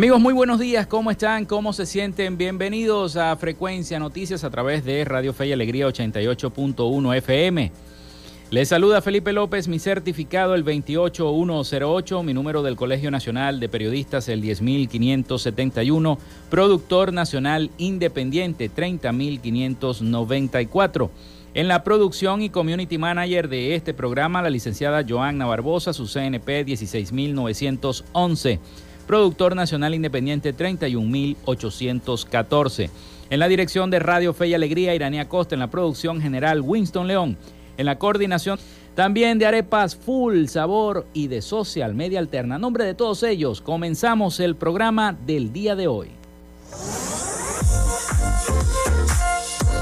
Amigos, muy buenos días. ¿Cómo están? ¿Cómo se sienten? Bienvenidos a Frecuencia Noticias a través de Radio Fe y Alegría 88.1 FM. Les saluda Felipe López, mi certificado el 28108, mi número del Colegio Nacional de Periodistas el 10571, productor nacional independiente 30594. En la producción y community manager de este programa, la licenciada Joanna Barbosa, su CNP 16911 productor nacional independiente 31814. En la dirección de Radio Fe y Alegría, Iranía Costa, en la producción general Winston León, en la coordinación también de Arepas Full Sabor y de Social Media Alterna. En nombre de todos ellos, comenzamos el programa del día de hoy.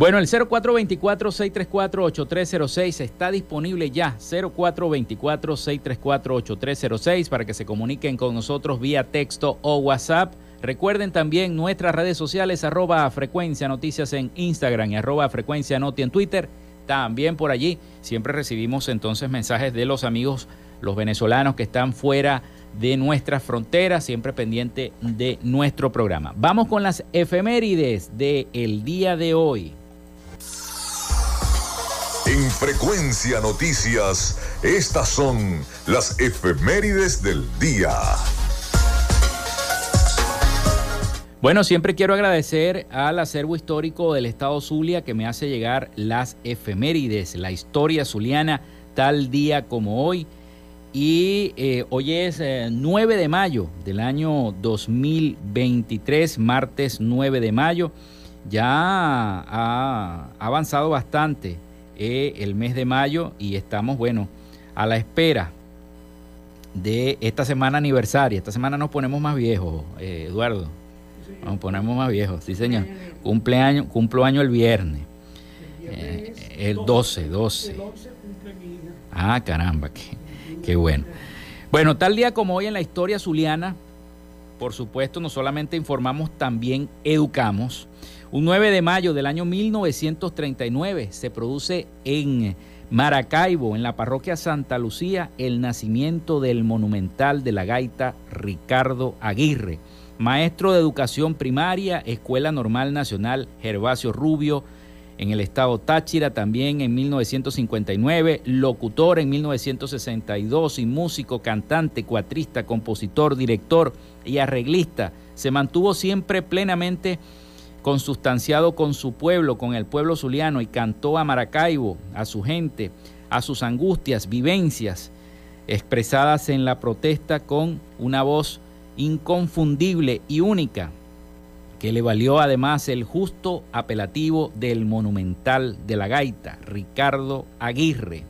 Bueno, el 0424-634-8306 está disponible ya. 0424-634-8306 para que se comuniquen con nosotros vía texto o WhatsApp. Recuerden también nuestras redes sociales, arroba frecuencia noticias en Instagram y arroba frecuencia noti en Twitter. También por allí siempre recibimos entonces mensajes de los amigos, los venezolanos que están fuera de nuestras fronteras, siempre pendiente de nuestro programa. Vamos con las efemérides del el día de hoy. En Frecuencia Noticias, estas son las efemérides del día. Bueno, siempre quiero agradecer al acervo histórico del Estado Zulia que me hace llegar las efemérides, la historia zuliana tal día como hoy. Y eh, hoy es 9 eh, de mayo del año 2023, martes 9 de mayo. Ya ha avanzado bastante eh, el mes de mayo y estamos, bueno, a la espera de esta semana aniversaria. Esta semana nos ponemos más viejos, eh, Eduardo. Nos ponemos más viejos, sí señor. Cumpleaños, cumplo año el viernes. el 12, 12. Ah, caramba, qué, qué bueno. Bueno, tal día como hoy en la historia zuliana, por supuesto, no solamente informamos, también educamos. Un 9 de mayo del año 1939 se produce en Maracaibo, en la parroquia Santa Lucía, el nacimiento del monumental de la gaita Ricardo Aguirre, maestro de educación primaria, Escuela Normal Nacional Gervasio Rubio, en el estado Táchira también en 1959, locutor en 1962 y músico, cantante, cuatrista, compositor, director y arreglista. Se mantuvo siempre plenamente consustanciado con su pueblo, con el pueblo zuliano, y cantó a Maracaibo, a su gente, a sus angustias, vivencias, expresadas en la protesta con una voz inconfundible y única, que le valió además el justo apelativo del monumental de la gaita, Ricardo Aguirre.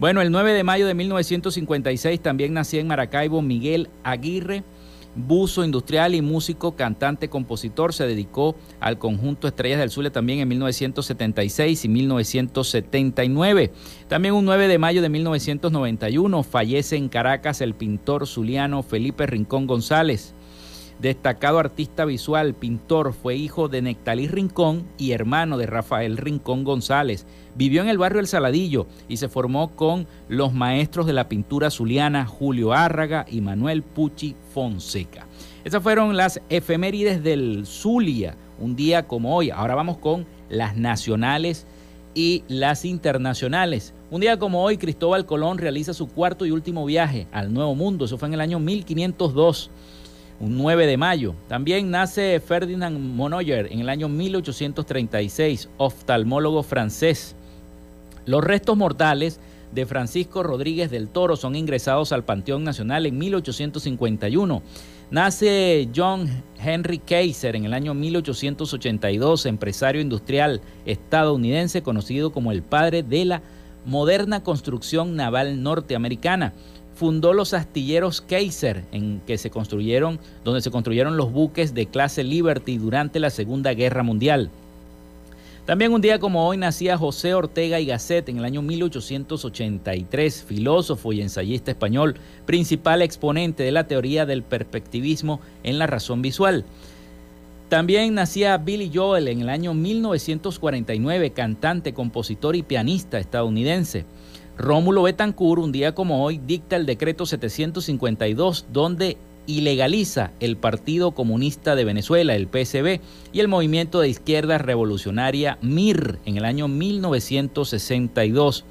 Bueno, el 9 de mayo de 1956 también nació en Maracaibo Miguel Aguirre, buzo industrial y músico, cantante, compositor. Se dedicó al conjunto Estrellas del Zulia también en 1976 y 1979. También un 9 de mayo de 1991 fallece en Caracas el pintor zuliano Felipe Rincón González. Destacado artista visual, pintor, fue hijo de Nectalí Rincón y hermano de Rafael Rincón González. Vivió en el barrio El Saladillo y se formó con los maestros de la pintura zuliana Julio Árraga y Manuel Pucci Fonseca. Esas fueron las efemérides del Zulia, un día como hoy. Ahora vamos con las nacionales y las internacionales. Un día como hoy, Cristóbal Colón realiza su cuarto y último viaje al Nuevo Mundo. Eso fue en el año 1502 un 9 de mayo. También nace Ferdinand Monoyer en el año 1836, oftalmólogo francés. Los restos mortales de Francisco Rodríguez del Toro son ingresados al Panteón Nacional en 1851. Nace John Henry Kaiser en el año 1882, empresario industrial estadounidense conocido como el padre de la moderna construcción naval norteamericana fundó los astilleros Kaiser, en que se construyeron, donde se construyeron los buques de clase Liberty durante la Segunda Guerra Mundial. También un día como hoy nacía José Ortega y Gasset en el año 1883, filósofo y ensayista español, principal exponente de la teoría del perspectivismo en la razón visual. También nacía Billy Joel en el año 1949, cantante, compositor y pianista estadounidense. Rómulo Betancourt, un día como hoy, dicta el decreto 752, donde ilegaliza el Partido Comunista de Venezuela, el PSB, y el Movimiento de Izquierda Revolucionaria MIR en el año 1962.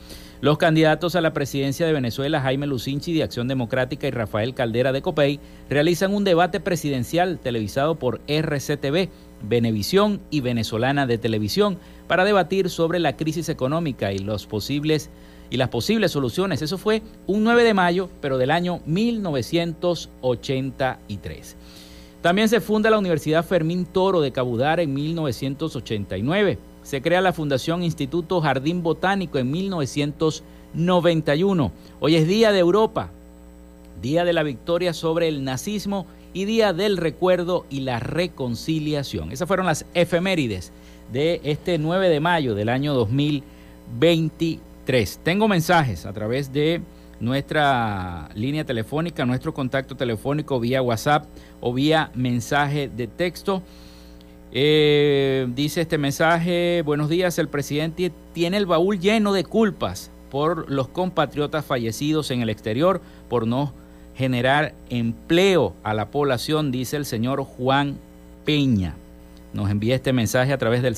Los candidatos a la presidencia de Venezuela, Jaime Lucinchi de Acción Democrática y Rafael Caldera de Copey, realizan un debate presidencial televisado por RCTV, Venevisión y Venezolana de Televisión para debatir sobre la crisis económica y los posibles y las posibles soluciones. Eso fue un 9 de mayo, pero del año 1983. También se funda la Universidad Fermín Toro de Cabudar en 1989. Se crea la Fundación Instituto Jardín Botánico en 1991. Hoy es Día de Europa, Día de la Victoria sobre el Nazismo y Día del Recuerdo y la Reconciliación. Esas fueron las efemérides de este 9 de mayo del año 2023. Tengo mensajes a través de nuestra línea telefónica, nuestro contacto telefónico vía WhatsApp o vía mensaje de texto. Eh, dice este mensaje, buenos días, el presidente tiene el baúl lleno de culpas por los compatriotas fallecidos en el exterior por no generar empleo a la población, dice el señor Juan Peña. Nos envía este mensaje a través del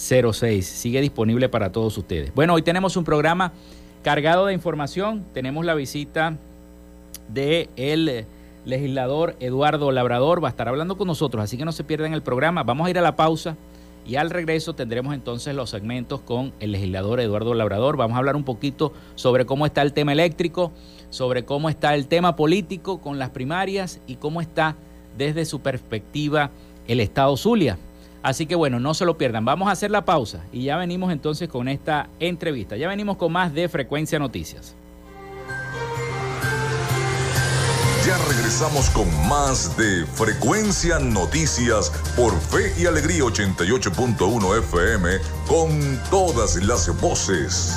0424-634-8306. Sigue disponible para todos ustedes. Bueno, hoy tenemos un programa cargado de información. Tenemos la visita del el legislador Eduardo Labrador. Va a estar hablando con nosotros, así que no se pierdan el programa. Vamos a ir a la pausa y al regreso tendremos entonces los segmentos con el legislador Eduardo Labrador. Vamos a hablar un poquito sobre cómo está el tema eléctrico, sobre cómo está el tema político con las primarias y cómo está desde su perspectiva el Estado Zulia. Así que bueno, no se lo pierdan. Vamos a hacer la pausa y ya venimos entonces con esta entrevista. Ya venimos con más de Frecuencia Noticias. Ya regresamos con más de Frecuencia Noticias por Fe y Alegría 88.1 FM con todas las voces.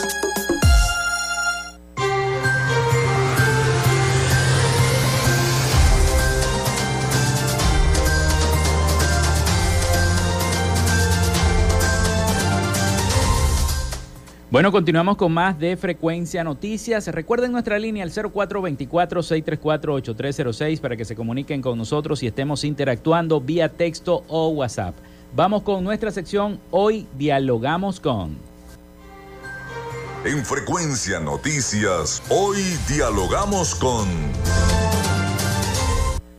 Bueno, continuamos con más de Frecuencia Noticias. Recuerden nuestra línea al 0424-634-8306 para que se comuniquen con nosotros y estemos interactuando vía texto o WhatsApp. Vamos con nuestra sección Hoy Dialogamos con. En Frecuencia Noticias, hoy dialogamos con...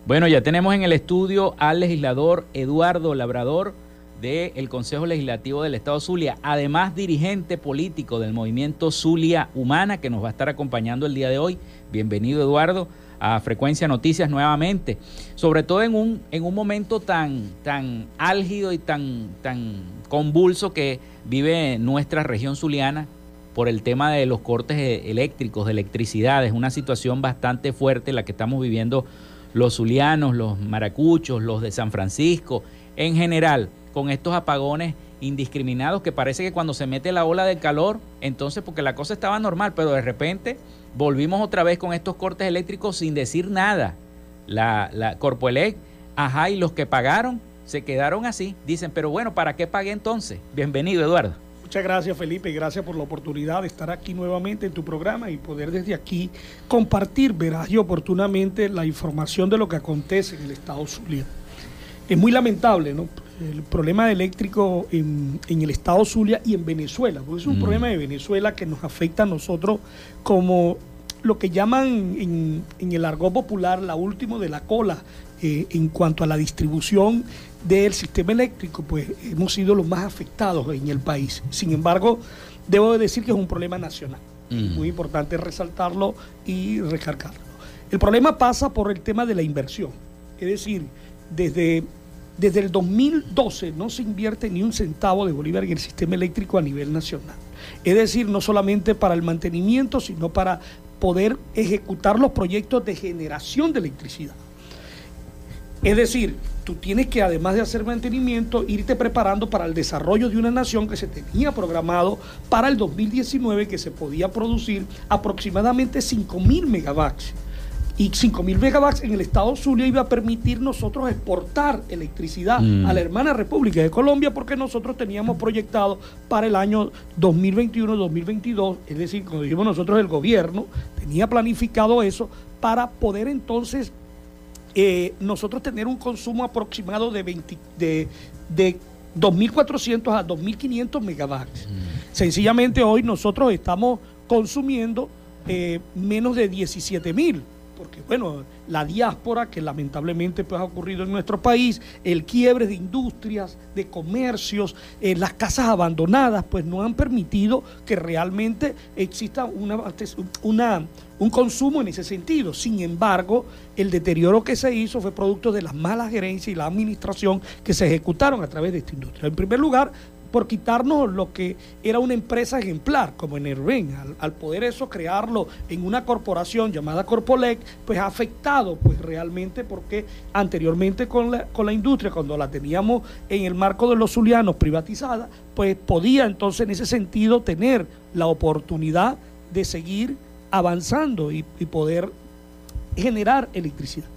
Bueno, ya tenemos en el estudio al legislador Eduardo Labrador del Consejo Legislativo del Estado Zulia, además dirigente político del movimiento Zulia Humana, que nos va a estar acompañando el día de hoy. Bienvenido, Eduardo, a Frecuencia Noticias nuevamente. Sobre todo en un, en un momento tan, tan álgido y tan, tan convulso que vive nuestra región zuliana por el tema de los cortes e-, eléctricos, de electricidad. Es una situación bastante fuerte la que estamos viviendo los zulianos, los maracuchos, los de San Francisco, en general con estos apagones indiscriminados que parece que cuando se mete la ola de calor, entonces porque la cosa estaba normal, pero de repente volvimos otra vez con estos cortes eléctricos sin decir nada. La, la Corpoelec, ajá, y los que pagaron se quedaron así. Dicen, pero bueno, ¿para qué pagué entonces? Bienvenido, Eduardo. Muchas gracias Felipe y gracias por la oportunidad de estar aquí nuevamente en tu programa y poder desde aquí compartir veraz y oportunamente la información de lo que acontece en el estado Zulia. Es muy lamentable, ¿no? El problema eléctrico en, el estado Zulia y en Venezuela, porque es un mm. problema de Venezuela que nos afecta a nosotros como lo que llaman en, el argot popular la última de la cola eh, en cuanto a la distribución del sistema eléctrico, pues hemos sido los más afectados en el país. Sin embargo, debo decir que es un problema nacional. Mm. Muy importante resaltarlo y recargarlo. El problema pasa por el tema de la inversión. Es decir, desde desde el 2012 no se invierte ni un centavo de Bolívar en el sistema eléctrico a nivel nacional. Es decir, no solamente para el mantenimiento, sino para poder ejecutar los proyectos de generación de electricidad. Es decir, tú tienes que, además de hacer mantenimiento, irte preparando para el desarrollo de una nación que se tenía programado para el 2019, que se podía producir aproximadamente 5.000 megawatts. Y 5.000 megawatts en el estado Zulia iba a permitir nosotros exportar electricidad Mm. a la hermana República de Colombia porque nosotros teníamos proyectado para el año 2021-2022, es decir, cuando dijimos nosotros el gobierno, tenía planificado eso para poder entonces eh, nosotros tener un consumo aproximado de, 20 de, de 2.400 a 2.500 megawatts. Sencillamente hoy nosotros estamos consumiendo eh, menos de 17.000 porque bueno, la diáspora que lamentablemente pues, ha ocurrido en nuestro país, el quiebre de industrias, de comercios, eh, las casas abandonadas, pues no han permitido que realmente exista una, un consumo en ese sentido. Sin embargo, el deterioro que se hizo fue producto de las malas gerencias y la administración que se ejecutaron a través de esta industria. En primer lugar, por quitarnos lo que era una empresa ejemplar, como en el al, al, poder eso crearlo en una corporación llamada Corpolec, pues ha afectado pues realmente porque anteriormente con la, con la industria, cuando la teníamos en el marco de los zulianos privatizada, pues podía entonces en ese sentido tener la oportunidad de seguir avanzando y poder generar electricidad.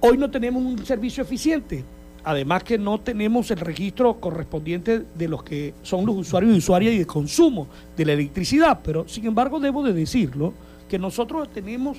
Hoy no tenemos un servicio eficiente, Además que no tenemos el registro correspondiente de los que son los usuarios y usuarias y de consumo de la electricidad. Pero sin embargo debo de decirlo que nosotros tenemos,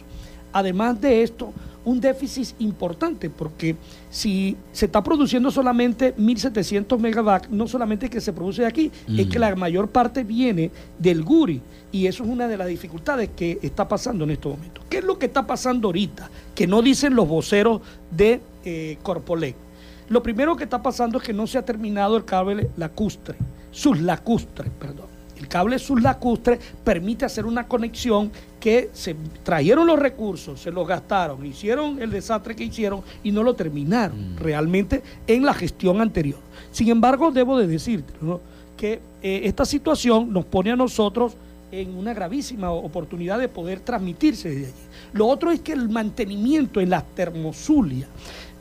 además de esto, un déficit importante porque si se está produciendo solamente 1.700 megawatts, no solamente que se produce aquí, mm. es que la mayor parte viene del Guri. Y eso es una de las dificultades que está pasando en estos momentos. ¿Qué es lo que está pasando ahorita? Que no dicen los voceros de eh, Corpolec. Lo primero que está pasando es que no se ha terminado el cable lacustre, suslacustre, perdón. El cable suslacustre permite hacer una conexión que se trajeron los recursos, se los gastaron, hicieron el desastre que hicieron y no lo terminaron mm. realmente en la gestión anterior. Sin embargo, debo de decirte ¿no? que eh, esta situación nos pone a nosotros en una gravísima oportunidad de poder transmitirse desde allí. Lo otro es que el mantenimiento en la termozulia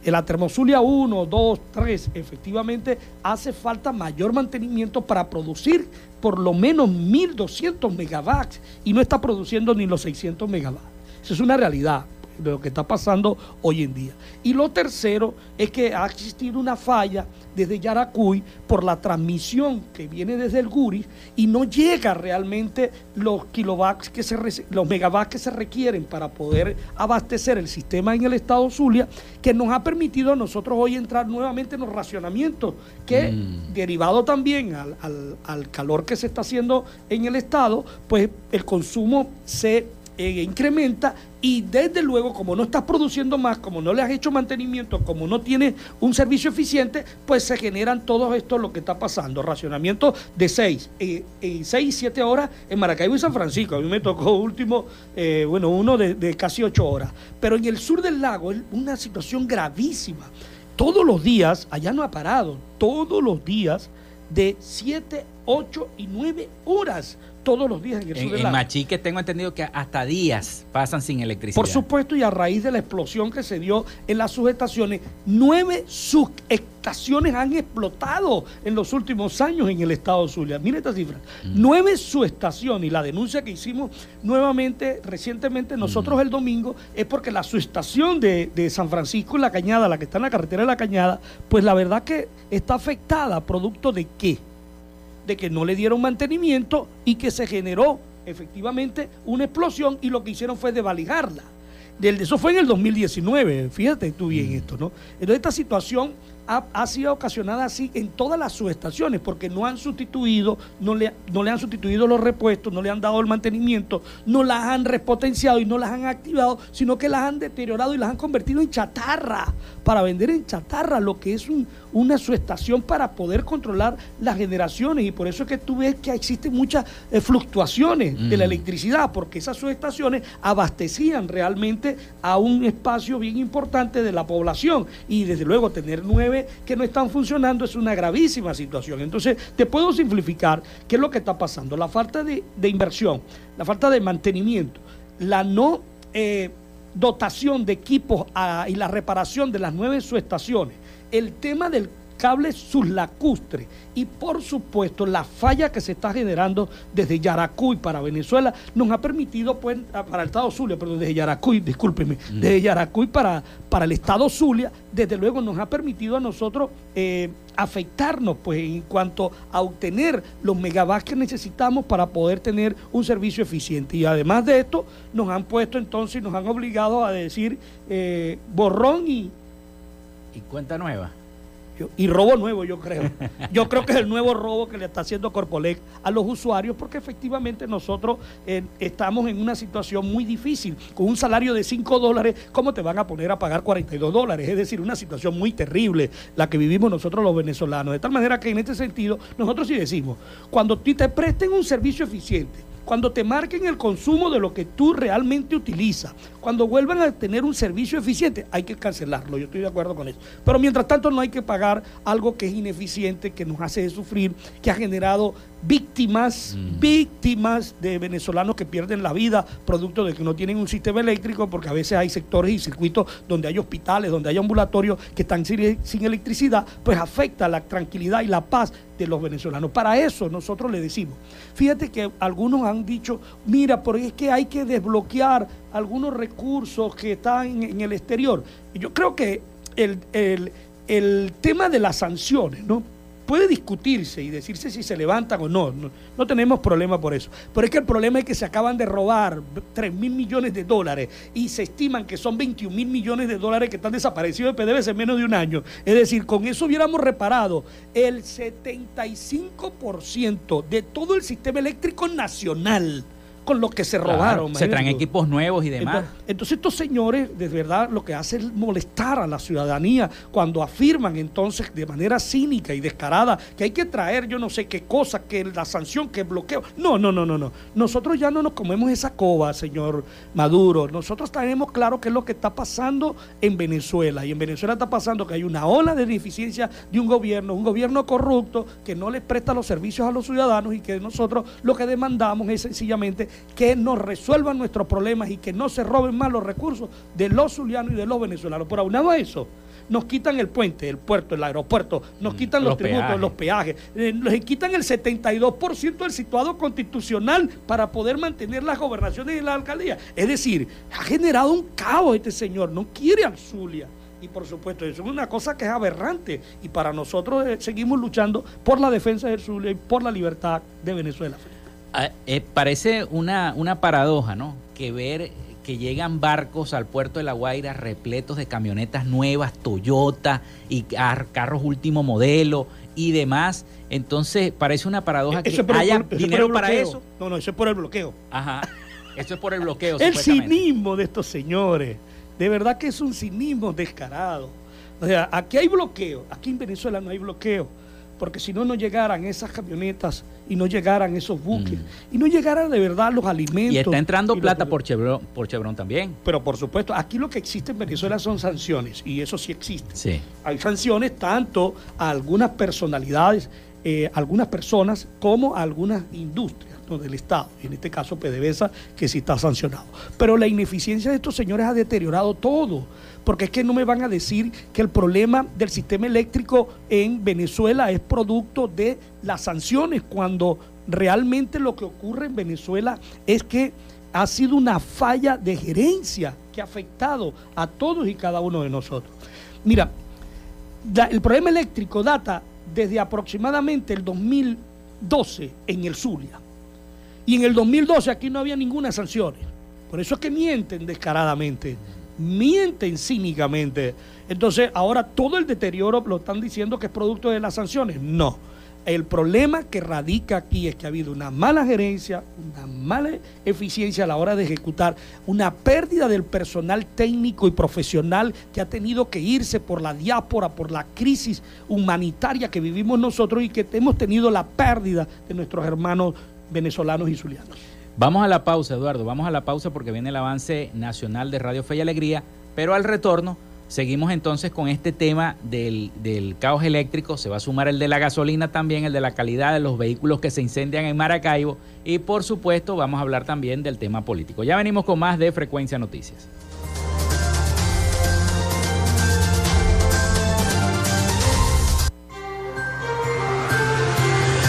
en la termozulia 1, 2, 3, efectivamente hace falta mayor mantenimiento para producir por lo menos 1.200 megawatts y no está produciendo ni los 600 megawatts. Eso es una realidad de lo que está pasando hoy en día. Y lo tercero es que ha existido una falla desde Yaracuy por la transmisión que viene desde el Guri y no llega realmente los kilowatts que se los megawatts que se requieren para poder abastecer el sistema en el estado Zulia, que nos ha permitido a nosotros hoy entrar nuevamente en los racionamientos, que mm. derivado también al, al, al calor que se está haciendo en el estado, pues el consumo se eh, incrementa y desde luego como no estás produciendo más, como no le has hecho mantenimiento, como no tienes un servicio eficiente, pues se generan todo esto lo que está pasando. Racionamiento de 6, eh, eh, 6, 7 horas en Maracaibo y San Francisco. A mí me tocó último, eh, bueno, uno de, casi 8 horas. Pero en el sur del lago una situación gravísima. Todos los días, allá no ha parado, todos los días de 7, 8 y 9 horas todos los días en el en, sur del en lago. Machique tengo entendido que hasta días pasan sin electricidad. Por supuesto, y a raíz de la explosión que se dio en las subestaciones, nueve subestaciones han explotado en los últimos años en el estado de Zulia. Mire esta cifra. Mm. Nueve subestaciones, y la denuncia que hicimos nuevamente, recientemente, nosotros mm. el domingo, es porque la subestación de, de San Francisco y La Cañada, la que está en la carretera de La Cañada, pues la verdad que está afectada, producto de qué? De que no le dieron mantenimiento y que se generó efectivamente una explosión y lo que hicieron fue desvalijarla. Eso fue en el 2019, fíjate tú bien esto, ¿no? Entonces esta situación ha, ha, sido ocasionada así en todas las subestaciones porque no han sustituido, no le, no le han sustituido los repuestos, no le han dado el mantenimiento, no las han repotenciado y no las han activado, sino que las han deteriorado y las han convertido en chatarra, para vender en chatarra, lo que es un, una subestación para poder controlar las generaciones y por eso es que tú ves que existen muchas eh, fluctuaciones mm. de la electricidad, porque esas subestaciones abastecían realmente a un espacio bien importante de la población y desde luego tener nueve que no están funcionando es una gravísima situación. Entonces, te puedo simplificar qué es lo que está pasando. La falta de, inversión, la falta de mantenimiento, la no eh, dotación de equipos a, y la reparación de las nueve subestaciones el tema del cable sublacustre y por supuesto la falla que se está generando desde Yaracuy para Venezuela nos ha permitido pues para el estado Zulia, perdón, desde Yaracuy, discúlpeme, mm. desde Yaracuy para, para el estado Zulia, desde luego nos ha permitido a nosotros eh, afectarnos pues en cuanto a obtener los megabats que necesitamos para poder tener un servicio eficiente y además de esto nos han puesto entonces nos han obligado a decir eh, borrón y y cuenta nueva y robo nuevo, yo creo. Yo creo que es el nuevo robo que le está haciendo Corpolec a los usuarios, porque efectivamente nosotros eh, estamos en una situación muy difícil. Con un salario de 5 dólares, ¿cómo te van a poner a pagar 42 dólares? Es decir, una situación muy terrible la que vivimos nosotros los venezolanos. De tal manera que en este sentido, nosotros sí decimos, cuando te presten un servicio eficiente, cuando te marquen el consumo de lo que tú realmente utilizas, cuando vuelvan a tener un servicio eficiente, hay que cancelarlo, yo estoy de acuerdo con eso. Pero mientras tanto no hay que pagar algo que es ineficiente, que nos hace sufrir, que ha generado víctimas, mm. víctimas de venezolanos que pierden la vida producto de que no tienen un sistema eléctrico, porque a veces hay sectores y circuitos donde hay hospitales, donde hay ambulatorios que están sin, sin electricidad, pues afecta la tranquilidad y la paz de los venezolanos. Para eso nosotros le decimos, fíjate que algunos han dicho, mira, porque es que hay que desbloquear algunos recursos que están en, el exterior. Y yo creo que el, el tema de las sanciones, ¿no? Puede discutirse y decirse si se levantan o no, no, tenemos problema por eso. Pero es que el problema es que se acaban de robar 3 mil millones de dólares y se estiman que son 21 mil millones de dólares que están desaparecidos de PDVSA en menos de un año. Es decir, con eso hubiéramos reparado el 75% de todo el sistema eléctrico nacional con lo que se robaron. se traen equipos nuevos y demás. Entonces, estos señores, de verdad, lo que hacen es molestar a la ciudadanía cuando afirman entonces de manera cínica y descarada que hay que traer yo no sé qué cosa, que la sanción, que el bloqueo. No, no, no, no, no. Nosotros ya no nos comemos esa coba, señor Maduro. Nosotros tenemos claro qué es lo que está pasando en Venezuela. Y en Venezuela está pasando que hay una ola de deficiencia de un gobierno, un gobierno corrupto que no les presta los servicios a los ciudadanos y que nosotros lo que demandamos es sencillamente que nos resuelvan nuestros problemas y que no se roben más los recursos de los zulianos y de los venezolanos. Por aunado a eso, nos quitan el puente, el puerto, el aeropuerto, nos mm, quitan los, tributos, los peajes, eh, nos quitan el 72% del situado constitucional para poder mantener las gobernaciones y la alcaldía. Es decir, ha generado un caos este señor, no quiere al Zulia. Y por supuesto, eso es una cosa que es aberrante. Y para nosotros eh, seguimos luchando por la defensa del Zulia y por la libertad de Venezuela. Eh, parece una, una paradoja, ¿no? Que ver que llegan barcos al puerto de La Guaira repletos de camionetas nuevas, Toyota y carros último modelo y demás. Entonces parece una paradoja que haya dinero para eso. No, no, eso es por el bloqueo. Ajá. Eso es por el bloqueo. el cinismo de estos señores. De verdad que es un cinismo descarado. O sea, aquí hay bloqueo. Aquí en Venezuela no hay bloqueo porque si no, no llegaran esas camionetas y no llegaran esos buques mm. y no llegaran de verdad los alimentos. Y está entrando plata por Chevron, por Chevron también. Pero por supuesto, aquí lo que existe en Venezuela son sanciones y eso sí existe. Sí. Hay sanciones tanto a algunas personalidades, eh, algunas personas como a algunas industrias del Estado, y en este caso PDVSA, que sí está sancionado. Pero la ineficiencia de estos señores ha deteriorado todo porque es que no me van a decir que el problema del sistema eléctrico en Venezuela es producto de las sanciones, cuando realmente lo que ocurre en Venezuela es que ha sido una falla de gerencia que ha afectado a todos y cada uno de nosotros. Mira, el problema eléctrico data desde aproximadamente el 2012 en el Zulia. Y en el 2012 aquí no había ninguna sanción. Por eso es que mienten descaradamente mienten cínicamente. Entonces, ahora todo el deterioro lo están diciendo que es producto de las sanciones. No. El problema que radica aquí es que ha habido una mala gerencia, una mala eficiencia a la hora de ejecutar, una pérdida del personal técnico y profesional que ha tenido que irse por la diáspora, por la crisis humanitaria que vivimos nosotros y que hemos tenido la pérdida de nuestros hermanos venezolanos y zulianos. Vamos a la pausa, Eduardo, vamos a la pausa porque viene el avance nacional de Radio Fe y Alegría, pero al retorno seguimos entonces con este tema del, del, caos eléctrico, se va a sumar el de la gasolina también, el de la calidad de los vehículos que se incendian en Maracaibo y por supuesto vamos a hablar también del tema político. Ya venimos con más de Frecuencia Noticias.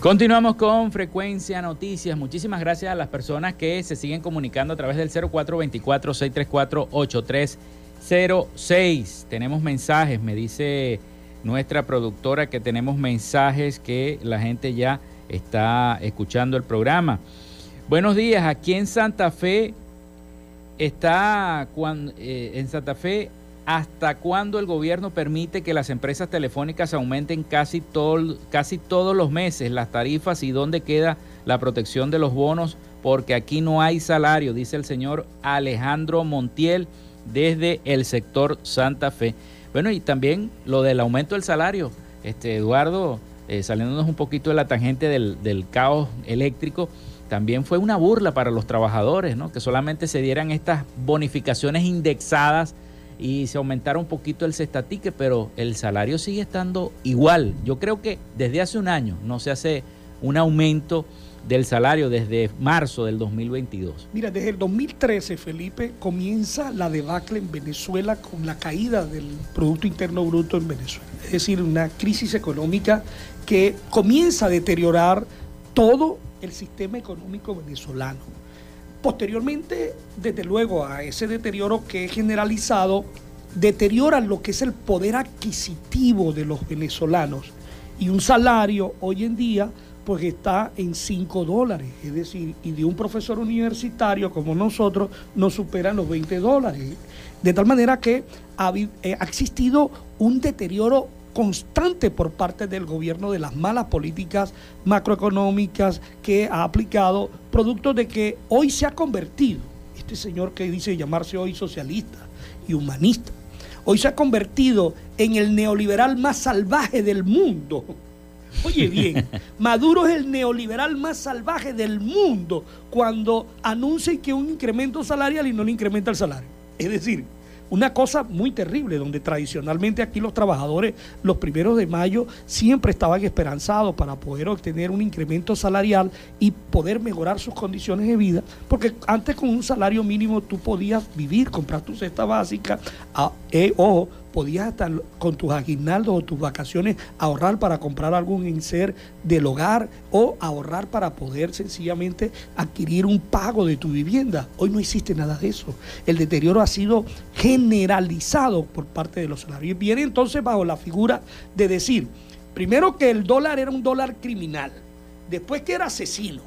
Continuamos con Frecuencia Noticias. Muchísimas gracias a las personas que se siguen comunicando a través del 0424-634-8306. Tenemos mensajes, me dice nuestra productora que tenemos mensajes que la gente ya está escuchando el programa. Buenos días, aquí en Santa Fe está, eh, en Santa Fe ¿Hasta cuándo el gobierno permite que las empresas telefónicas aumenten casi, todo, casi todos los meses las tarifas y dónde queda la protección de los bonos? Porque aquí no hay salario, dice el señor Alejandro Montiel desde el sector Santa Fe. Bueno, y también lo del aumento del salario. Este, Eduardo, eh, saliéndonos un poquito de la tangente del, del caos eléctrico, también fue una burla para los trabajadores, ¿no? Que solamente se dieran estas bonificaciones indexadas y se aumentara un poquito el cestatique, pero el salario sigue estando igual. Yo creo que desde hace un año no se hace un aumento del salario desde marzo del 2022. Mira, desde el 2013, Felipe, comienza la debacle en Venezuela con la caída del Producto Interno Bruto en Venezuela. Es decir, una crisis económica que comienza a deteriorar todo el sistema económico venezolano Posteriormente, desde luego, a ese deterioro que es generalizado, deteriora lo que es el poder adquisitivo de los venezolanos. Y un salario hoy en día pues está en 5 dólares, es decir, y de un profesor universitario como nosotros no superan los 20 dólares. De tal manera que ha, eh, ha existido un deterioro constante por parte del gobierno de las malas políticas macroeconómicas que ha aplicado, producto de que hoy se ha convertido, este señor que dice llamarse hoy socialista y humanista, hoy se ha convertido en el neoliberal más salvaje del mundo. Oye bien, Maduro es el neoliberal más salvaje del mundo cuando anuncia que un incremento salarial y no le incrementa el salario. Es decir, una cosa muy terrible, donde tradicionalmente aquí los trabajadores los primeros de mayo siempre estaban esperanzados para poder obtener un incremento salarial y poder mejorar sus condiciones de vida, porque antes con un salario mínimo tú podías vivir, comprar tu cesta básica, a, eh, ojo, podías estar con tus aguinaldos o tus vacaciones ahorrar para comprar algún inser del hogar o ahorrar para poder sencillamente adquirir un pago de tu vivienda. Hoy no existe nada de eso. El deterioro ha sido generalizado por parte de los salarios. Viene entonces bajo la figura de decir, primero que el dólar era un dólar criminal, después que era asesino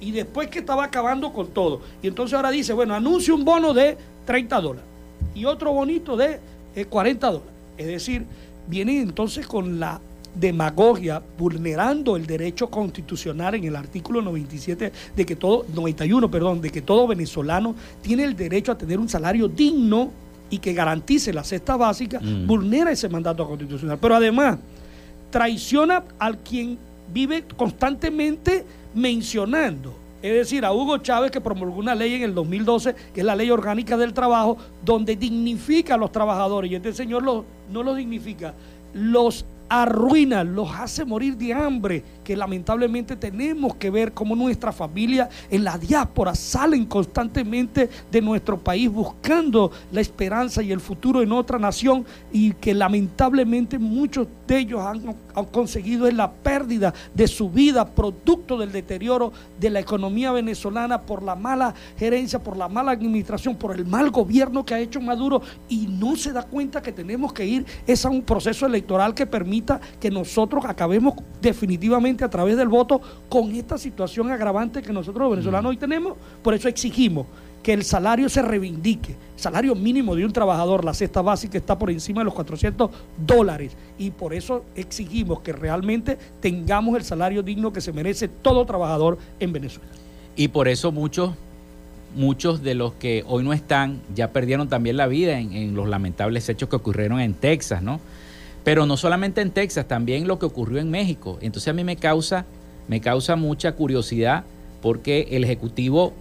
y después que estaba acabando con todo. Y entonces ahora dice, bueno, anuncia un bono de 30 dólares y otro bonito de 40 dólares. Es decir, viene entonces con la demagogia vulnerando el derecho constitucional en el artículo 97 de que todo 91, perdón, de que todo venezolano tiene el derecho a tener un salario digno y que garantice la cesta básica, mm. vulnera ese mandato constitucional, pero además traiciona al quien vive constantemente mencionando es decir, a Hugo Chávez que promulgó una ley en el 2012, que es la ley orgánica del trabajo, donde dignifica a los trabajadores. Y este señor no los dignifica, los arruina, los hace morir de hambre, lamentablemente tenemos que ver cómo nuestra familia en la diáspora salen constantemente de nuestro país buscando la esperanza y el futuro en otra nación y que lamentablemente muchos de ellos han, han conseguido la pérdida de su vida producto del deterioro de la economía venezolana por la mala gerencia, por la mala administración, por el mal gobierno que ha hecho Maduro. Y no se da cuenta que tenemos que ir es a un proceso electoral que permite que nosotros acabemos definitivamente a través del voto con esta situación agravante que nosotros los venezolanos hoy tenemos. Por eso exigimos que el salario se reivindique. Salario mínimo de un trabajador, la cesta básica está por encima de los 400 dólares y por eso exigimos que realmente tengamos el salario digno que se merece todo trabajador en Venezuela. Y por eso muchos muchos de los que hoy no están ya perdieron también la vida en, en los lamentables hechos que ocurrieron en Texas, ¿no? Pero no solamente en Texas, también lo que ocurrió en México. Entonces a mí me causa, me causa mucha curiosidad porque el Ejecutivo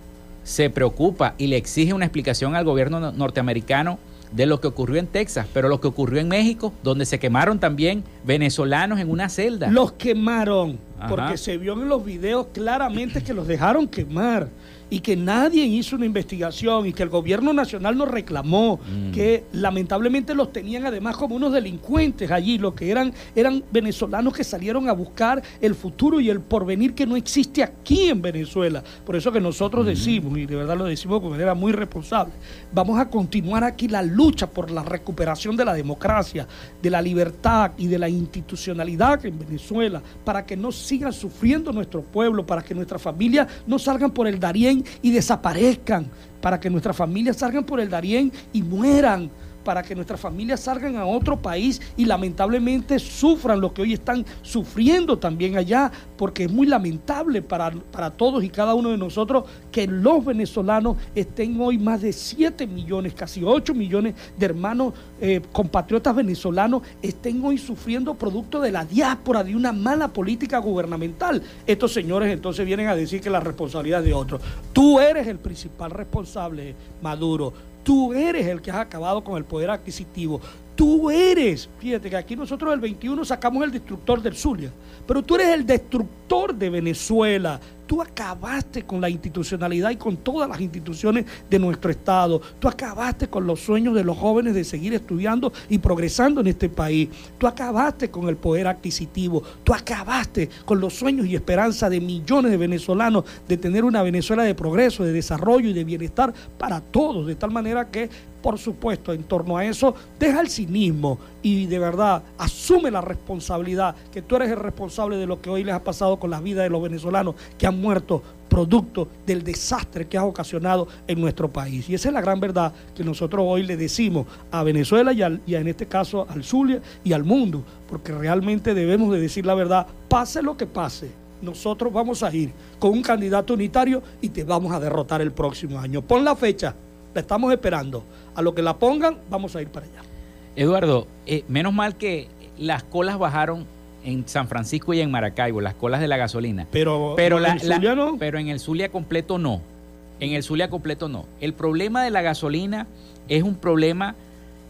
se preocupa y le exige una explicación al gobierno norteamericano de lo que ocurrió en Texas, pero lo que ocurrió en México, donde se quemaron también venezolanos en una celda. Los quemaron, porque se vio en los videos claramente que los dejaron quemar y que nadie hizo una investigación y que el gobierno nacional nos reclamó, mm. que lamentablemente los tenían además como unos delincuentes allí, lo que eran, eran venezolanos que salieron a buscar el futuro y el porvenir que no existe aquí en Venezuela. Por eso que nosotros mm. decimos, y de verdad lo decimos de manera muy responsable, vamos a continuar aquí la lucha por la recuperación de la democracia, de la libertad y de la institucionalidad en Venezuela, para que no sigan sufriendo nuestro pueblo, para que nuestras familias no salgan por el Darién y desaparezcan, para que nuestras familias salgan por el Darién y mueran para que nuestras familias salgan a otro país y lamentablemente sufran lo que hoy están sufriendo también allá, porque es muy lamentable para, para todos y cada uno de nosotros que los venezolanos estén hoy más de 7 millones, casi 8 millones de hermanos eh, compatriotas venezolanos estén hoy sufriendo producto de la diáspora, de una mala política gubernamental. Estos señores entonces vienen a decir que la responsabilidad es de otros. Tú eres el principal responsable, Maduro Tú eres el que has acabado con el poder adquisitivo. Tú eres, fíjate que aquí nosotros el 21 sacamos el destructor del Zulia, pero tú eres el destructor de Venezuela. Tú acabaste con la institucionalidad y con todas las instituciones de nuestro Estado. Tú acabaste con los sueños de los jóvenes de seguir estudiando y progresando en este país. Tú acabaste con el poder adquisitivo. Tú acabaste con los sueños y esperanza de millones de venezolanos de tener una Venezuela de progreso, de desarrollo y de bienestar para todos. De tal manera que por supuesto, en torno a eso, deja el cinismo y de verdad asume la responsabilidad, que tú eres el responsable de lo que hoy les ha pasado con las vidas de los venezolanos que han muerto producto del desastre que ha ocasionado en nuestro país. Y esa es la gran verdad que nosotros hoy le decimos a Venezuela y, y en este caso al Zulia y al mundo, porque realmente debemos de decir la verdad, pase lo que pase. Nosotros vamos a ir con un candidato unitario y te vamos a derrotar el próximo año. Pon la fecha, la estamos esperando. A lo que la pongan, vamos a ir para allá. Eduardo, eh, menos mal que las colas bajaron en San Francisco y en Maracaibo, las colas de la gasolina. Pero, pero, en, el no. pero en el Zulia completo no. En el Zulia completo no. El problema de la gasolina es un problema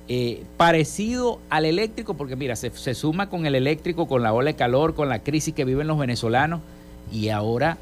eh, parecido al eléctrico, porque mira, se, se, suma con el eléctrico, con la ola de calor, con la crisis que viven los venezolanos, y ahora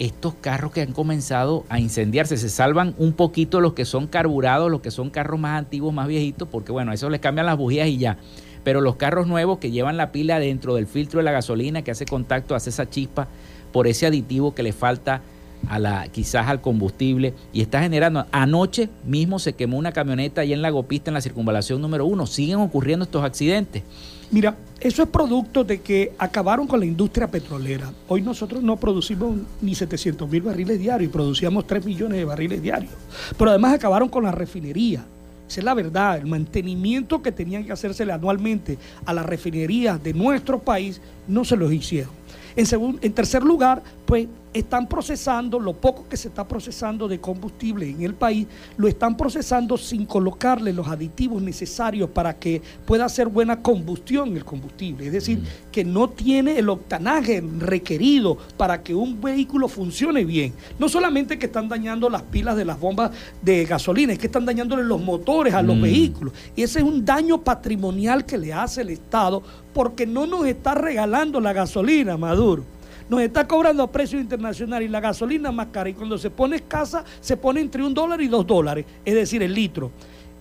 estos carros que han comenzado a incendiarse, se salvan un poquito los que son carburados, los que son carros más antiguos, más viejitos, porque bueno, eso les cambian las bujías y ya. Pero los carros nuevos que llevan la pila dentro del filtro de la gasolina que hace contacto, hace esa chispa por ese aditivo que le falta a la, quizás al combustible y está generando. Anoche mismo se quemó una camioneta ahí en la Gopista en la circunvalación número uno. Siguen ocurriendo estos accidentes. Mira, eso es producto de que acabaron con la industria petrolera. Hoy nosotros no producimos ni 700 mil barriles diarios, producíamos 3 millones de barriles diarios. Pero además acabaron con la refinería. Esa es la verdad, el mantenimiento que tenían que hacérsele anualmente a las refinerías de nuestro país no se los hicieron. En, en tercer lugar, pues están procesando lo poco que se está procesando de combustible en el país, lo están procesando sin colocarle los aditivos necesarios para que pueda hacer buena combustión el combustible. Es decir, que no tiene el octanaje requerido para que un vehículo funcione bien. No solamente que están dañando las pilas de las bombas de gasolina, es que están dañándole los motores a los mm. vehículos. Y ese es un daño patrimonial que le hace el Estado porque no nos está regalando la gasolina, Maduro nos está cobrando a precio internacional y la gasolina más cara. Y cuando se pone escasa, se pone entre un dólar y dos dólares, es decir, el litro.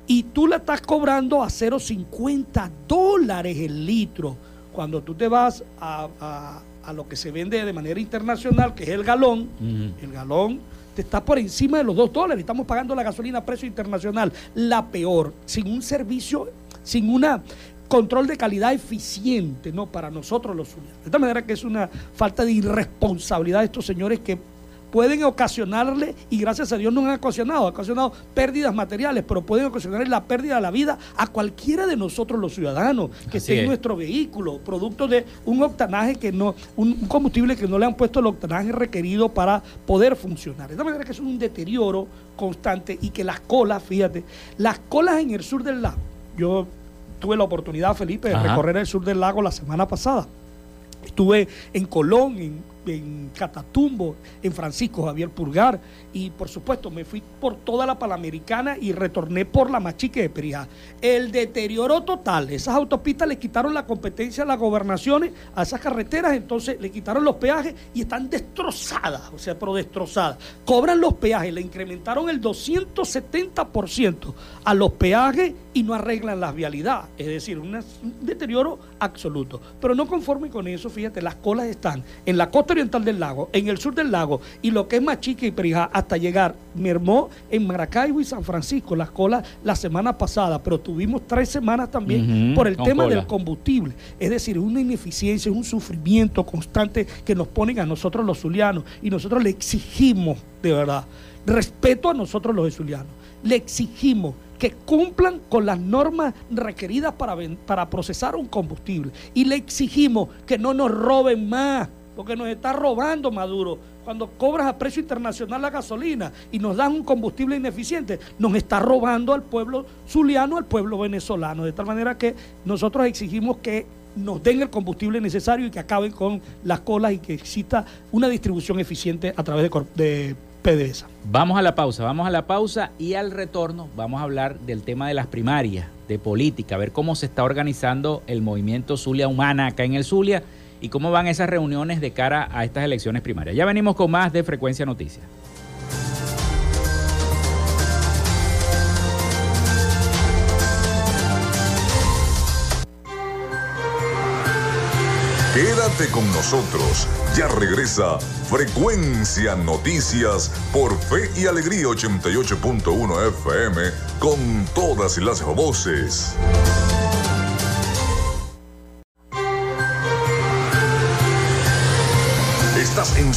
Y tú la estás cobrando a 0,50 dólares el litro. Cuando tú te vas a, lo que se vende de manera internacional, que es el galón, el galón te está por encima de los dos dólares. Estamos pagando la gasolina a precio internacional, la peor, sin un servicio, sin una control de calidad eficiente, ¿no? Para nosotros los ciudadanos. De tal manera que es una falta de irresponsabilidad de estos señores que pueden ocasionarle, y gracias a Dios no han ocasionado, han ocasionado pérdidas materiales, pero pueden ocasionarle la pérdida de la vida a cualquiera de nosotros los ciudadanos que esté en nuestro vehículo, producto de un octanaje que no, un, combustible que no le han puesto el octanaje requerido para poder funcionar. De tal manera que es un deterioro constante y que las colas, fíjate, las colas en el sur del lago, yo tuve la oportunidad, Felipe, de recorrer el sur del lago la semana pasada. Estuve en Colón, en en Catatumbo, en Francisco Javier Purgar, y por supuesto me fui por toda la Panamericana y retorné por la Machique de Perijá. El deterioro total, esas autopistas le quitaron la competencia a las gobernaciones, a esas carreteras, entonces le quitaron los peajes y están destrozadas, o sea, pero destrozadas. Cobran los peajes, le incrementaron el 270% a los peajes y no arreglan la vialidad, es decir, un deterioro absoluto. Pero no conforme con eso, fíjate, las colas están en la costa oriental del lago, en el sur del lago y lo que es Machique y Perijá hasta llegar, mermó en Maracaibo y San Francisco las colas la semana pasada, pero tuvimos tres semanas también por el tema del combustible. Es decir, una ineficiencia, un sufrimiento constante que nos ponen a nosotros los zulianos y nosotros le exigimos, de verdad, respeto a nosotros los zulianos, le exigimos que cumplan con las normas requeridas para, para procesar un combustible. Y le exigimos que no nos roben más, porque nos está robando Maduro. Cuando cobras a precio internacional la gasolina y nos dan un combustible ineficiente, nos está robando al pueblo zuliano, al pueblo venezolano. De tal manera que nosotros exigimos que nos den el combustible necesario y que acaben con las colas y que exista una distribución eficiente a través de, de PDVSA. Vamos a la pausa, vamos a la pausa y al retorno vamos a hablar del tema de las primarias, de política, a ver cómo se está organizando el movimiento Zulia Humana acá en el Zulia y cómo van esas reuniones de cara a estas elecciones primarias. Ya venimos con más de Frecuencia Noticias. Quédate con nosotros. Ya regresa Frecuencia Noticias por Fe y Alegría 88.1 FM con todas las voces.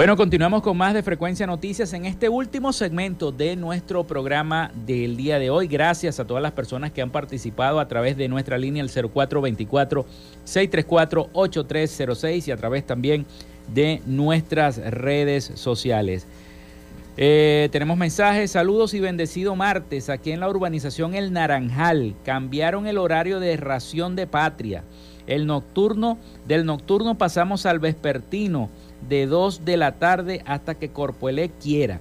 Bueno, continuamos con más de Frecuencia Noticias en este último segmento de nuestro programa del día de hoy. Gracias a todas las personas que han participado a través de nuestra línea el 0424-634-8306 y a través también de nuestras redes sociales. Eh, tenemos mensajes, saludos y bendecido martes aquí en la urbanización El Naranjal. Cambiaron el horario de ración de patria. El nocturno, del nocturno pasamos al vespertino de 2 de la tarde hasta que Corpoelec quiera.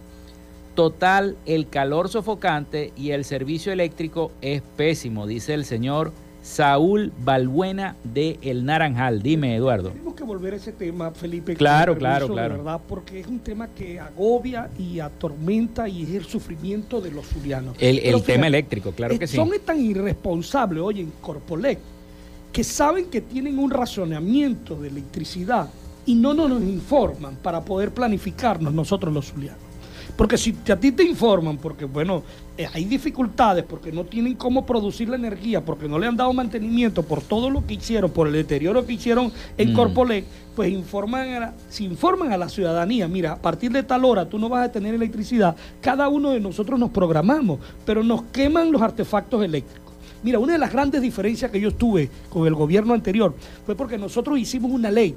Total, el calor sofocante y el servicio eléctrico es pésimo, dice el señor Saúl Balbuena de El Naranjal. Dime, Eduardo. Tenemos que volver a ese tema, Felipe. Claro, claro, claro. verdad, porque es un tema que agobia y atormenta y es el sufrimiento de los zulianos. El, tema eléctrico, claro que sí. Son tan irresponsables, oye, en Corpolec, que saben que tienen un razonamiento de electricidad y no nos informan para poder planificarnos nosotros los zulianos. Porque si a ti te informan, porque bueno, eh, hay dificultades, porque no tienen cómo producir la energía, porque no le han dado mantenimiento por todo lo que hicieron, por el deterioro que hicieron en mm. pues informan a si informan a la ciudadanía, mira, a partir de tal hora tú no vas a tener electricidad, cada uno de nosotros nos programamos, pero nos queman los artefactos eléctricos. Mira, una de las grandes diferencias que yo tuve con el gobierno anterior fue porque nosotros hicimos una ley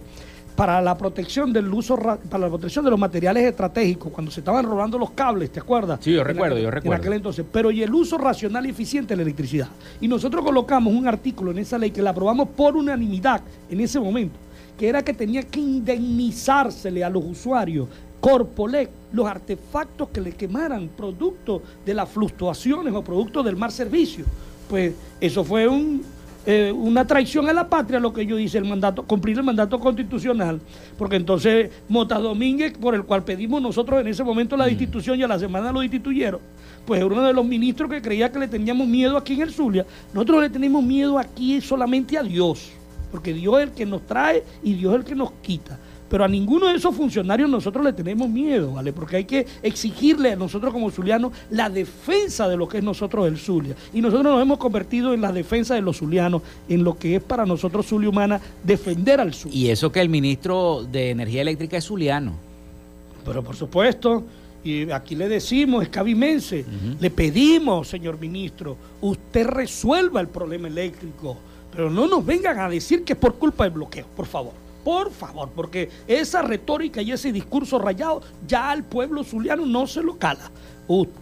para la protección del uso para la protección de los materiales estratégicos cuando se estaban robando los cables, ¿te acuerdas? Sí, yo recuerdo, yo recuerdo. En aquel entonces, pero y el uso racional y eficiente de la electricidad. Y nosotros colocamos un artículo en esa ley que la aprobamos por unanimidad en ese momento, que era que tenía que indemnizársele a los usuarios Corpolec los artefactos que le quemaran producto de las fluctuaciones o producto del mal servicio. Pues eso fue un eh, una traición a la patria, lo que yo dice el mandato, cumplir el mandato constitucional, porque entonces Mota Domínguez, por el cual pedimos nosotros en ese momento la mm. destitución y a la semana lo destituyeron, pues era uno de los ministros que creía que le teníamos miedo aquí en el Zulia. Nosotros le tenemos miedo aquí solamente a Dios, porque Dios es el que nos trae y Dios es el que nos quita. Pero a ninguno de esos funcionarios nosotros le tenemos miedo, ¿vale? Porque hay que exigirle a nosotros como zulianos la defensa de lo que es nosotros el Zulia. Y nosotros nos hemos convertido en la defensa de los zulianos, en lo que es para nosotros Zulia Humana defender al Zulia. Y eso que el ministro de Energía Eléctrica es zuliano. Pero por supuesto, y aquí le decimos, es cabimense, le pedimos, señor ministro, usted resuelva el problema eléctrico, pero no nos vengan a decir que es por culpa del bloqueo, por favor. Por favor, porque esa retórica y ese discurso rayado ya al pueblo zuliano no se lo cala.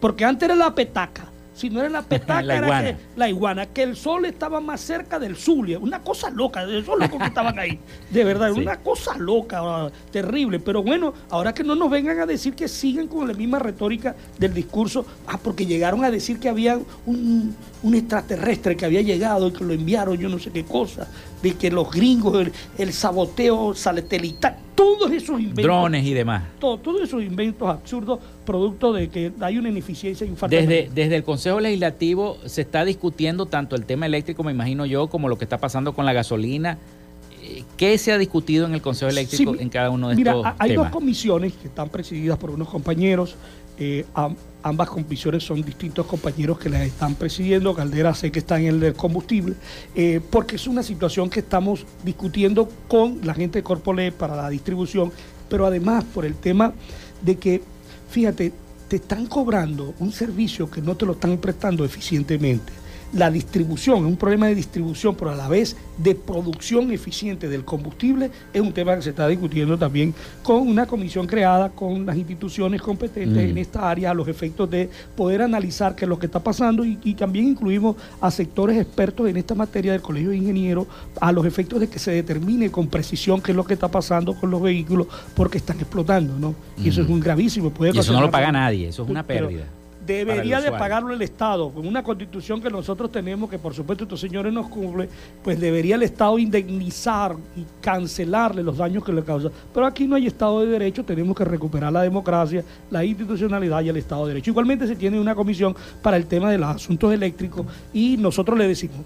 porque antes era la petaca. Si no era la petaca, la era que, la iguana, que el sol estaba más cerca del Zulia. Una cosa loca, esos locos que estaban ahí. De verdad, una cosa loca, terrible. Pero bueno, ahora que no nos vengan a decir que siguen con la misma retórica del discurso, ah, porque llegaron a decir que había un, un extraterrestre que había llegado y que lo enviaron, yo no sé qué cosa, de que los gringos, el, saboteo satelital, todos esos inventos. Drones y demás. todos esos inventos absurdos, producto de que hay una ineficiencia infantil. Desde, desde el Consejo Legislativo se está discutiendo tanto el tema eléctrico, me imagino yo, como lo que está pasando con la gasolina ¿qué se ha discutido en el Consejo Eléctrico en cada uno de mira, estos hay temas? dos comisiones que están presididas por unos compañeros. Eh, ambas comisiones son distintos compañeros que las están presidiendo. Caldera sé que está en el del combustible, eh, porque es una situación que estamos discutiendo con la gente de Corpole para la distribución, pero además por el tema de que, fíjate, te están cobrando un servicio que no te lo están prestando eficientemente la distribución, es un problema de distribución, pero a la vez de producción eficiente del combustible, es un tema que se está discutiendo también con una comisión creada con las instituciones competentes en mm. esta área a los efectos de poder analizar qué es lo que está pasando y, también incluimos a sectores expertos en esta materia del Colegio de Ingenieros a los efectos de que se determine con precisión qué es lo que está pasando con los vehículos porque están explotando, ¿no? Y eso es muy gravísimo. Puede y eso no lo paga nadie, eso es una pérdida debería de pagarlo el Estado, con una constitución que nosotros tenemos, que por supuesto estos señores nos cumplen, pues debería el Estado indemnizar y cancelarle los daños que le causa. Pero aquí no hay Estado de Derecho, tenemos que recuperar la democracia, la institucionalidad y el Estado de Derecho. Igualmente se tiene una comisión para el tema de los asuntos eléctricos y nosotros le decimos,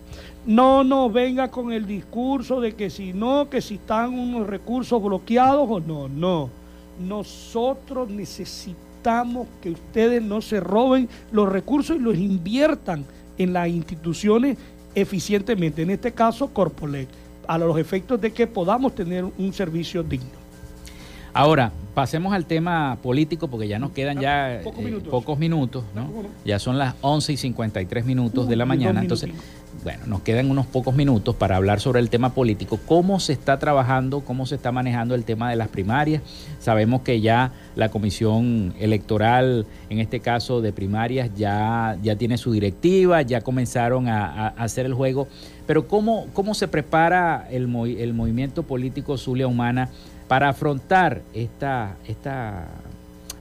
no nos venga con el discurso de que si no, que si están unos recursos bloqueados o no, no. Nosotros necesitamos que ustedes no se roben los recursos y los inviertan en las instituciones eficientemente, en este caso Corpolet, a los efectos de que podamos tener un servicio digno. Ahora, pasemos al tema político porque ya nos quedan ya pocos minutos, ¿no? Ya son las 11 y 53 minutos de la mañana, entonces bueno, nos quedan unos pocos minutos para hablar sobre el tema político, cómo se está trabajando, cómo se está manejando el tema de las primarias. Sabemos que ya la comisión electoral, en este caso de primarias, ya, ya tiene su directiva, ya comenzaron a, hacer el juego, pero ¿cómo, cómo se prepara el, el movimiento político Zulia Humana para afrontar esta, esta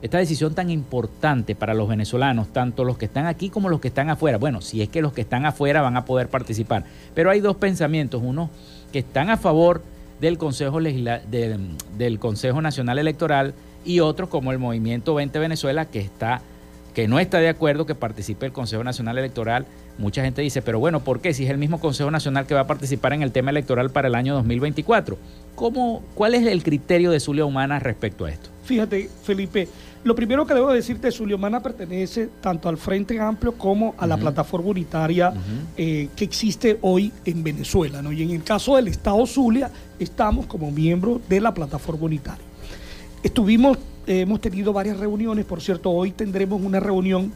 esta decisión tan importante para los venezolanos, tanto los que están aquí como los que están afuera. Bueno, si es que los que están afuera van a poder participar. Pero hay dos pensamientos, uno que están a favor del Consejo, del Consejo Nacional Electoral y otros como el Movimiento 20 Venezuela que está que no está de acuerdo que participe el Consejo Nacional Electoral. Mucha gente dice, pero bueno, ¿por qué? Si es el mismo Consejo Nacional que va a participar en el tema electoral para el año 2024. ¿Cómo, ¿Cuál es el criterio de Zulia Humana respecto a esto? Fíjate, Felipe, lo primero que debo decirte, Zuliomana pertenece tanto al Frente Amplio como a la plataforma unitaria eh, que existe hoy en Venezuela. ¿no? Y en el caso del Estado Zulia, estamos como miembro de la plataforma unitaria. Estuvimos, hemos tenido varias reuniones, por cierto, hoy tendremos una reunión,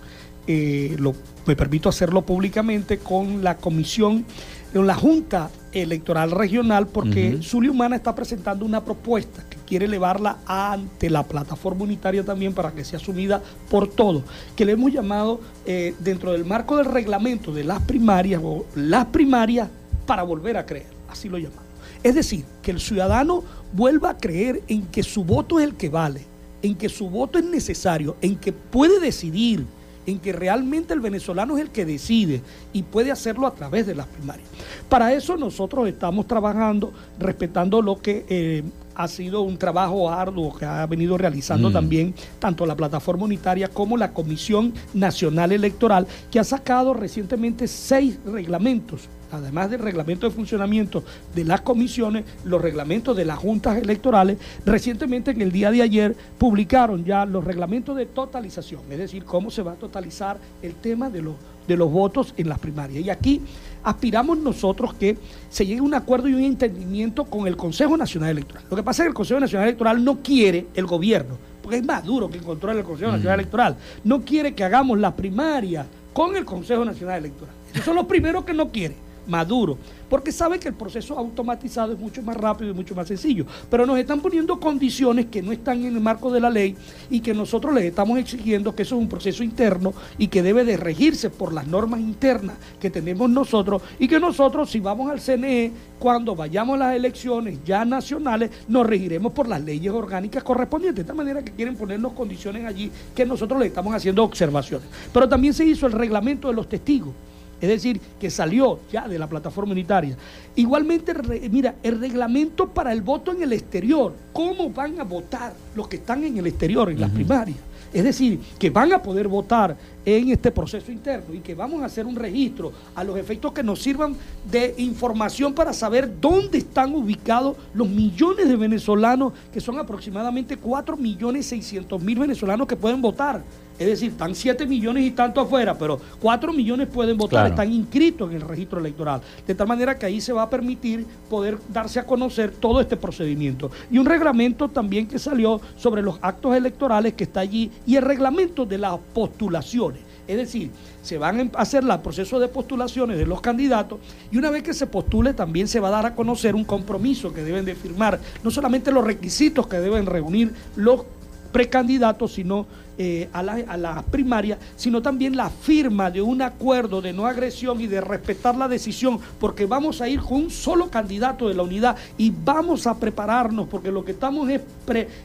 eh, lo, me permito hacerlo públicamente, con la comisión, con la Junta Electoral Regional, porque Zulia Humana está presentando una propuesta quiere elevarla ante la plataforma unitaria también para que sea asumida por todos, que le hemos llamado eh, dentro del marco del reglamento de las primarias o las primarias para volver a creer, así lo llamamos. Es decir, que el ciudadano vuelva a creer en que su voto es el que vale, en que su voto es necesario, en que puede decidir, en que realmente el venezolano es el que decide y puede hacerlo a través de las primarias. Para eso nosotros estamos trabajando respetando lo que eh, ha sido un trabajo arduo que ha venido realizando mm. también tanto la plataforma unitaria como la Comisión Nacional Electoral, que ha sacado recientemente seis reglamentos además del reglamento de funcionamiento de las comisiones, los reglamentos de las juntas electorales, recientemente en el día de ayer publicaron ya los reglamentos de totalización, es decir, cómo se va a totalizar el tema de los, de los votos en las primarias. Y aquí aspiramos nosotros que se llegue a un acuerdo y un entendimiento con el Consejo Nacional Electoral. Lo que pasa es que el Consejo Nacional Electoral no quiere el gobierno, porque es más duro que el control del Consejo Nacional Electoral, no quiere que hagamos las primarias con el Consejo Nacional Electoral. Esos son los primeros que no quieren. Maduro, porque sabe que el proceso automatizado es mucho más rápido y mucho más sencillo. Pero nos están poniendo condiciones que no están en el marco de la ley y que nosotros les estamos exigiendo que eso es un proceso interno y que debe de regirse por las normas internas que tenemos nosotros y que nosotros si vamos al CNE, cuando vayamos a las elecciones ya nacionales, nos regiremos por las leyes orgánicas correspondientes. De esta manera que quieren ponernos condiciones allí que nosotros le estamos haciendo observaciones. Pero también se hizo el reglamento de los testigos es decir, que salió ya de la plataforma unitaria. Igualmente, mira, el reglamento para el voto en el exterior, cómo van a votar los que están en el exterior, en las primarias. Es decir, que van a poder votar en este proceso interno y que vamos a hacer un registro a los efectos que nos sirvan de información para saber dónde están ubicados los millones de venezolanos, que son aproximadamente 4 millones 600 mil venezolanos que pueden votar. Es decir, están 7 millones y tanto afuera, pero 4 millones pueden votar, están inscritos en el registro electoral. De tal manera que ahí se va permitir poder darse a conocer todo este procedimiento. Y un reglamento también que salió sobre los actos electorales que está allí y el reglamento de las postulaciones. Es decir, se van a hacer el proceso de postulaciones de los candidatos y una vez que se postule también se va a dar a conocer un compromiso que deben de firmar, no solamente los requisitos que deben reunir los precandidatos, sino eh, a, la, a primaria, sino también la firma de un acuerdo de no agresión y de respetar la decisión, porque vamos a ir con un solo candidato de la unidad y vamos a prepararnos, porque lo que estamos es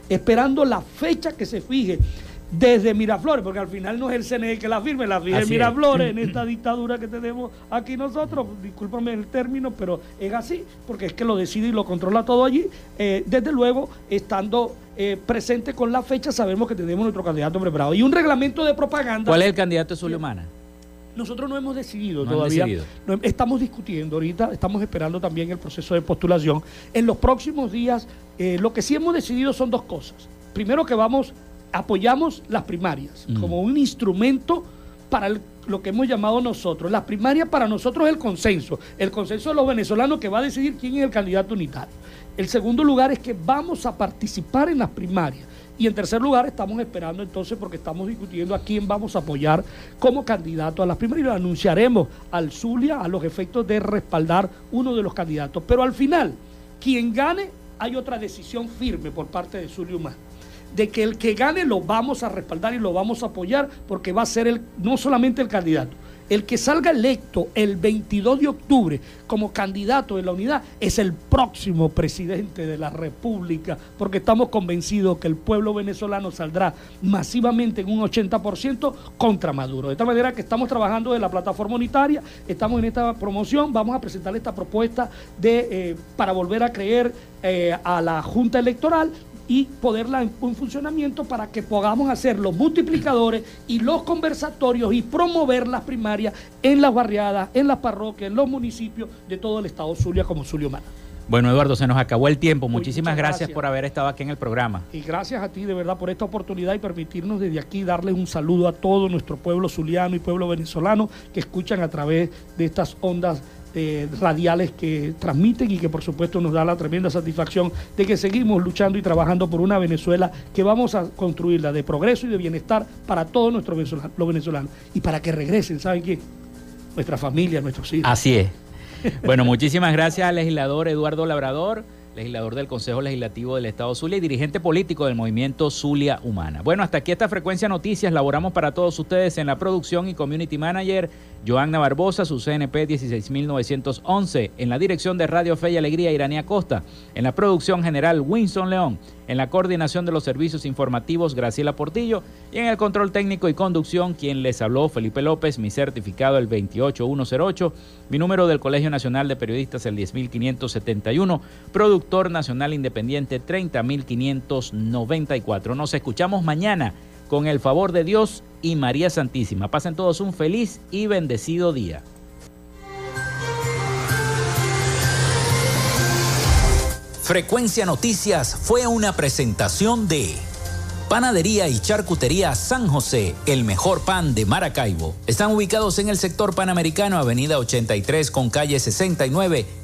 esperando la fecha que se fije desde Miraflores, porque al final no es el CNE que la firme, la firme Miraflores en esta dictadura que tenemos aquí nosotros, discúlpame el término, pero es así, porque es que lo decide y lo controla todo allí. Eh, desde luego, estando eh, presente con la fecha, sabemos que tenemos nuestro candidato preparado. Y un reglamento de propaganda. ¿Cuál es el candidato de Zulio Humana? Nosotros no hemos decidido todavía. estamos discutiendo ahorita, estamos esperando también el proceso de postulación. En los próximos días, eh, lo que sí hemos decidido son dos cosas. Primero que vamos apoyamos las primarias mm. como un instrumento para lo que hemos llamado nosotros. Las primarias para nosotros es el consenso, el consenso de los venezolanos que va a decidir quién es el candidato unitario. El segundo lugar es que vamos a participar en las primarias. Y en tercer lugar, estamos esperando entonces, porque estamos discutiendo a quién vamos a apoyar como candidato a las primarias. Lo anunciaremos al Zulia a los efectos de respaldar uno de los candidatos. Pero al final, quien gane, hay otra decisión firme por parte de Zulia Humán de que el que gane lo vamos a respaldar y lo vamos a apoyar porque va a ser el, no solamente el candidato, el que salga electo el 22 de octubre como candidato de la unidad es el próximo presidente de la República, porque estamos convencidos que el pueblo venezolano saldrá masivamente en un 80% contra Maduro. De tal manera que estamos trabajando en la plataforma unitaria, estamos en esta promoción, vamos a presentar esta propuesta de, eh, para volver a creer eh, a la Junta Electoral y poderla en, funcionamiento para que podamos hacer los multiplicadores y los conversatorios y promover las primarias en las barriadas, en las parroquias, en los municipios de todo el estado Zulia como Zulio Mana. Bueno, Eduardo, se nos acabó el tiempo. Muchísimas gracias, por haber estado aquí en el programa. Y gracias a ti, de verdad, por esta oportunidad y permitirnos desde aquí darles un saludo a todo nuestro pueblo zuliano y pueblo venezolano que escuchan a través de estas ondas eh, radiales que transmiten y que por supuesto nos da la tremenda satisfacción de que seguimos luchando y trabajando por una Venezuela que vamos a construirla de progreso y de bienestar para todos nuestros los venezolanos y para que regresen, ¿saben qué? Nuestra familia, nuestros hijos. Así es. Bueno, muchísimas gracias al legislador Eduardo Labrador legislador del Consejo Legislativo del Estado Zulia y dirigente político del movimiento Zulia Humana. Bueno, hasta aquí esta frecuencia noticias. Laboramos para todos ustedes en la producción y community manager Joanna Barbosa, su CNP 16911, en la dirección de Radio Fe y Alegría Iranía Costa, en la producción general Winston León, en la coordinación de los servicios informativos Graciela Portillo. Y en el control técnico y conducción quien les habló Felipe López, mi certificado el 28108, mi número del Colegio Nacional de Periodistas el 10571, productor nacional independiente 30594. Nos escuchamos mañana con el favor de Dios y María Santísima. Pasen todos un feliz y bendecido día. Frecuencia Noticias fue una presentación de Panadería y Charcutería San José, el mejor pan de Maracaibo. Están ubicados en el sector panamericano, Avenida 83 con calle 69